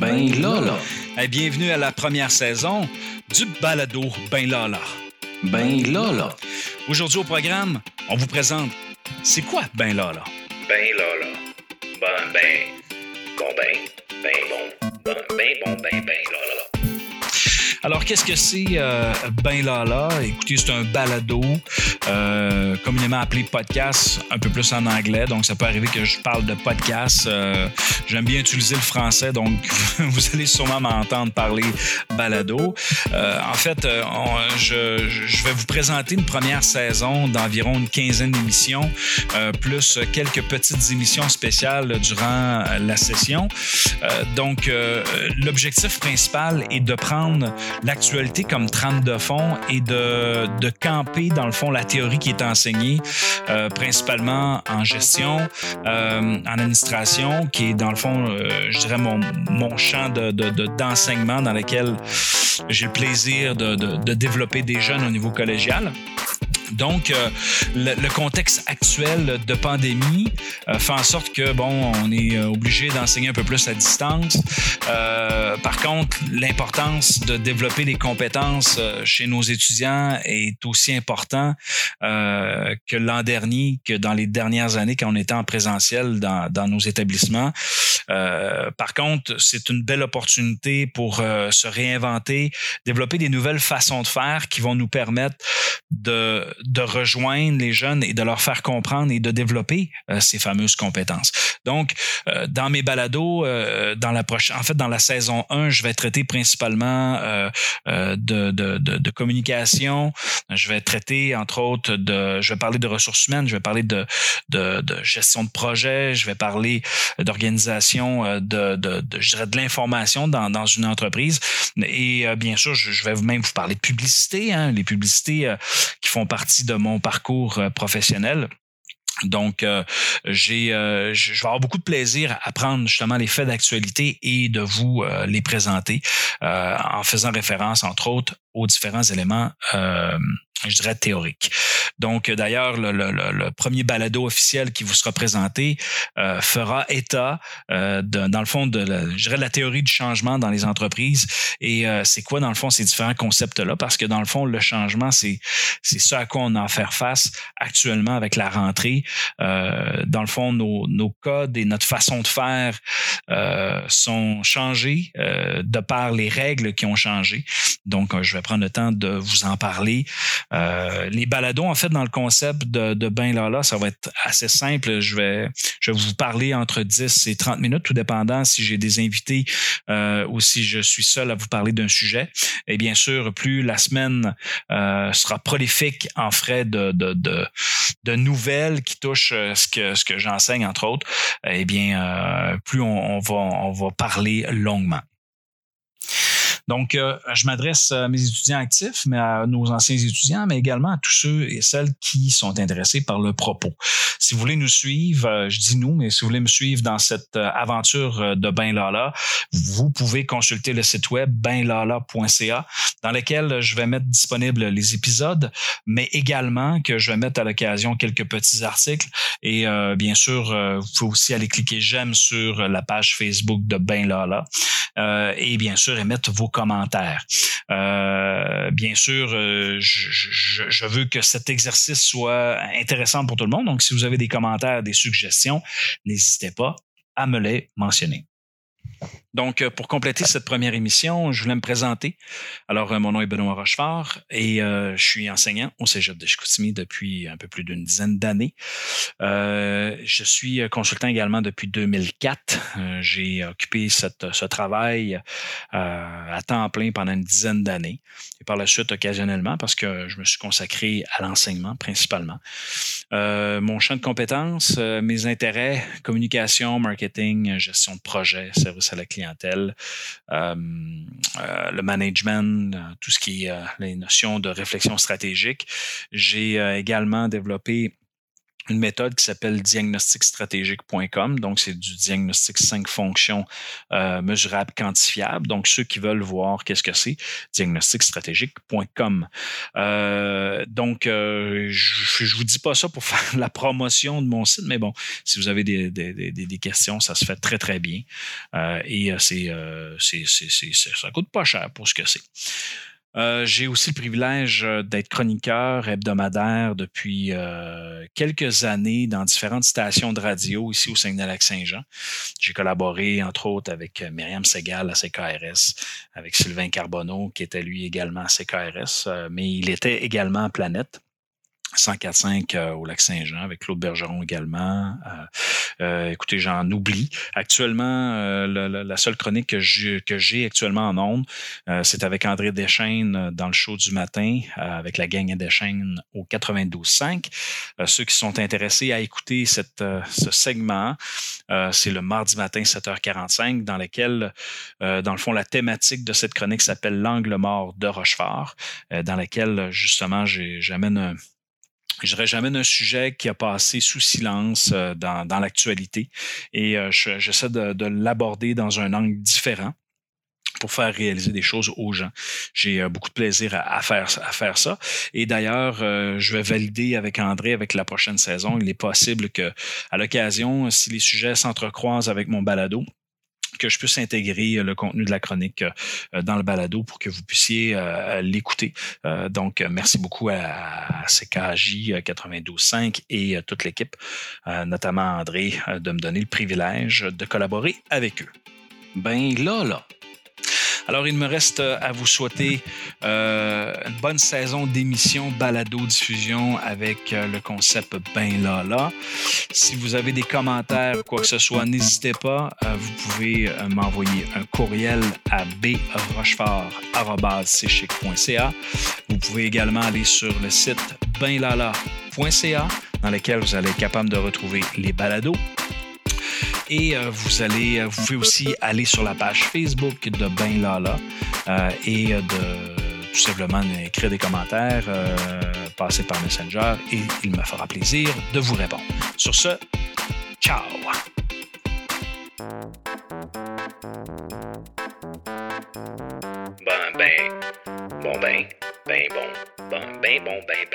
Ben là là. bienvenue à la première saison du balado Ben là là. Ben là là. Aujourd'hui au programme, on vous présente C'est quoi Ben là là? Ben là là. Ben ben. Bon ben. Ben bon. Ben ben bon ben ben là là. Alors, qu'est-ce que c'est euh, Ben Lala? Écoutez, c'est un balado, euh, communément appelé podcast, un peu plus en anglais. Donc, ça peut arriver que je parle de podcast. Euh, j'aime bien utiliser le français, donc vous allez sûrement m'entendre parler balado. en fait, je, vais vous présenter une première saison d'environ une quinzaine d'émissions, plus quelques petites émissions spéciales durant la session. donc, l'objectif principal est de prendre l'actualité comme trame de fond et de, de, camper, dans le fond, la théorie qui est enseignée, euh, principalement en gestion, euh, en administration, qui est, dans le fond, euh, je dirais, mon, mon champ d'enseignement de, de, dans lequel j'ai le plaisir de, de, développer des jeunes au niveau collégial. Donc, euh, le, contexte actuel de pandémie euh, fait en sorte que, bon, on est euh, obligé d'enseigner un peu plus à distance. par contre, l'importance de développer les compétences chez nos étudiants est aussi important que l'an dernier, que dans les dernières années quand on était en présentiel dans, dans nos établissements. par contre, c'est une belle opportunité pour se réinventer, développer des nouvelles façons de faire qui vont nous permettre de de rejoindre les jeunes et de leur faire comprendre et de développer euh, ces fameuses compétences. Donc, euh, dans mes balados, euh, dans la prochaine, en fait, dans la saison 1, je vais traiter principalement de, de, de, de, communication. Je vais traiter, entre autres, de, je vais parler de ressources humaines, je vais parler de, de, gestion de projet, je vais parler d'organisation, de, de, de, je dirais de l'information dans, dans une entreprise. Et bien sûr, je, je vais même vous parler de publicité, hein, les publicités qui font partie de mon parcours euh, professionnel. Donc, euh, j'ai, euh, je vais avoir beaucoup de plaisir à prendre justement les faits d'actualité et de vous les présenter en faisant référence, entre autres, aux différents éléments je dirais, théorique. Donc, d'ailleurs, le, le, le, premier balado officiel qui vous sera présenté euh, fera état, euh, de, dans le fond, de la, je dirais, de la théorie du changement dans les entreprises. Et euh, c'est quoi, dans le fond, ces différents concepts-là? Parce que, dans le fond, le changement, c'est ce à quoi on a à faire face actuellement avec la rentrée. Euh, dans le fond, nos, nos codes et notre façon de faire euh, sont changés de par les règles qui ont changé. Donc, je vais prendre le temps de vous en parler. Euh, les balados, en fait, dans le concept de, de Ben Lala, ça va être assez simple. Je vais, je vais vous parler entre 10 et 30 minutes, tout dépendant si j'ai des invités euh, ou si je suis seul à vous parler d'un sujet. Et bien sûr, plus la semaine euh, sera prolifique en frais de, de, de, nouvelles qui touchent ce que, ce que j'enseigne, entre autres, eh bien, plus on, on, va, on va parler longuement. Donc, euh, je m'adresse à mes étudiants actifs, mais à nos anciens étudiants, mais également à tous ceux et celles qui sont intéressés par le propos. Si vous voulez nous suivre, euh, je dis nous, mais si vous voulez me suivre dans cette euh, aventure de Ben Lala, vous pouvez consulter le site web benlala.ca dans lequel je vais mettre disponible les épisodes, mais également que je vais mettre à l'occasion quelques petits articles. Et bien sûr, vous pouvez aussi aller cliquer j'aime sur la page Facebook de Ben Lala et bien sûr émettre vos commentaires. Euh, bien sûr, euh, je, je, veux que cet exercice soit intéressant pour tout le monde. Donc, si vous avez des commentaires, des suggestions, n'hésitez pas à me les mentionner. Donc, euh, pour compléter cette première émission, je voulais me présenter. Alors, euh, mon nom est Benoît Rochefort et euh, je suis enseignant au Cégep de Chicoutimi depuis un peu plus d'une dizaine d'années. je suis consultant également depuis 2004. J'ai occupé ce travail à temps plein pendant une dizaine d'années et par la suite occasionnellement parce que je me suis consacré à l'enseignement principalement. mon champ de compétences, mes intérêts, communication, marketing, gestion de projet, service à la clientèle clientèle, euh, euh, le management, euh, tout ce qui est les notions de réflexion stratégique. J'ai également développé une méthode qui s'appelle diagnosticstratégique.com. Donc, c'est du diagnostic 5 fonctions euh, mesurables, quantifiables. Donc, ceux qui veulent voir qu'est-ce que c'est, diagnosticstratégique.com. Euh, donc, euh, je, je vous dis pas ça pour faire la promotion de mon site, mais bon, si vous avez des, des, des, des questions, ça se fait très, très bien. Euh, et euh, euh, c'est, c'est, c'est, ça coûte pas cher pour ce que c'est. Euh, j'ai aussi le privilège euh, d'être chroniqueur hebdomadaire depuis euh, quelques années dans différentes stations de radio ici au Saguenay-Lac-Saint-Jean. J'ai collaboré, entre autres, avec euh, Myriam Segal à CKRS, avec Sylvain Carbonneau, qui était lui également à CKRS, mais il était également à Planète. 104.5 euh, au lac Saint-Jean, avec Claude Bergeron également. Euh, écoutez, j'en oublie. Actuellement, euh, la, seule chronique que j'ai, j'ai actuellement en ondes, euh, c'est avec André Deschaines dans le show du matin, avec la gang Deschaines au 92.5. ceux qui sont intéressés à écouter ce segment, c'est le mardi matin 7h45, dans lequel, dans le fond, la thématique de cette chronique s'appelle L'angle mort de Rochefort, dans laquelle, justement, j'amène un je dirais, j'amène un sujet qui a passé sous silence euh, dans, l'actualité et euh, j'essaie de, de l'aborder dans un angle différent pour faire réaliser des choses aux gens. J'ai euh, beaucoup de plaisir à, faire, ça. Et d'ailleurs, je vais valider avec André avec la prochaine saison. Il est possible que, à l'occasion, si les sujets s'entrecroisent avec mon balado, que je puisse intégrer le contenu de la chronique euh, dans le balado pour que vous puissiez euh, l'écouter. Euh, donc, merci beaucoup à, CKJ 92.5 et toute l'équipe, notamment André, de me donner le privilège de collaborer avec eux. Ben là, là. Alors, il me reste à vous souhaiter euh, une bonne saison d'émissions balado-diffusion avec euh, le concept Ben là. Si vous avez des commentaires, quoi que ce soit, n'hésitez pas. Euh, vous pouvez euh, m'envoyer un courriel à brochefort.ca. Vous pouvez également aller sur le site benlala.ca dans lequel vous allez être capable de retrouver les balados et euh, vous allez, vous pouvez aussi aller sur la page Facebook de Ben Lala euh, et de tout simplement écrire des commentaires, euh, passer par Messenger et il me fera plaisir de vous répondre. Sur ce, ciao! Ben, ben, bon, ben, ben, bon, ben, ben, bon, ben, ben.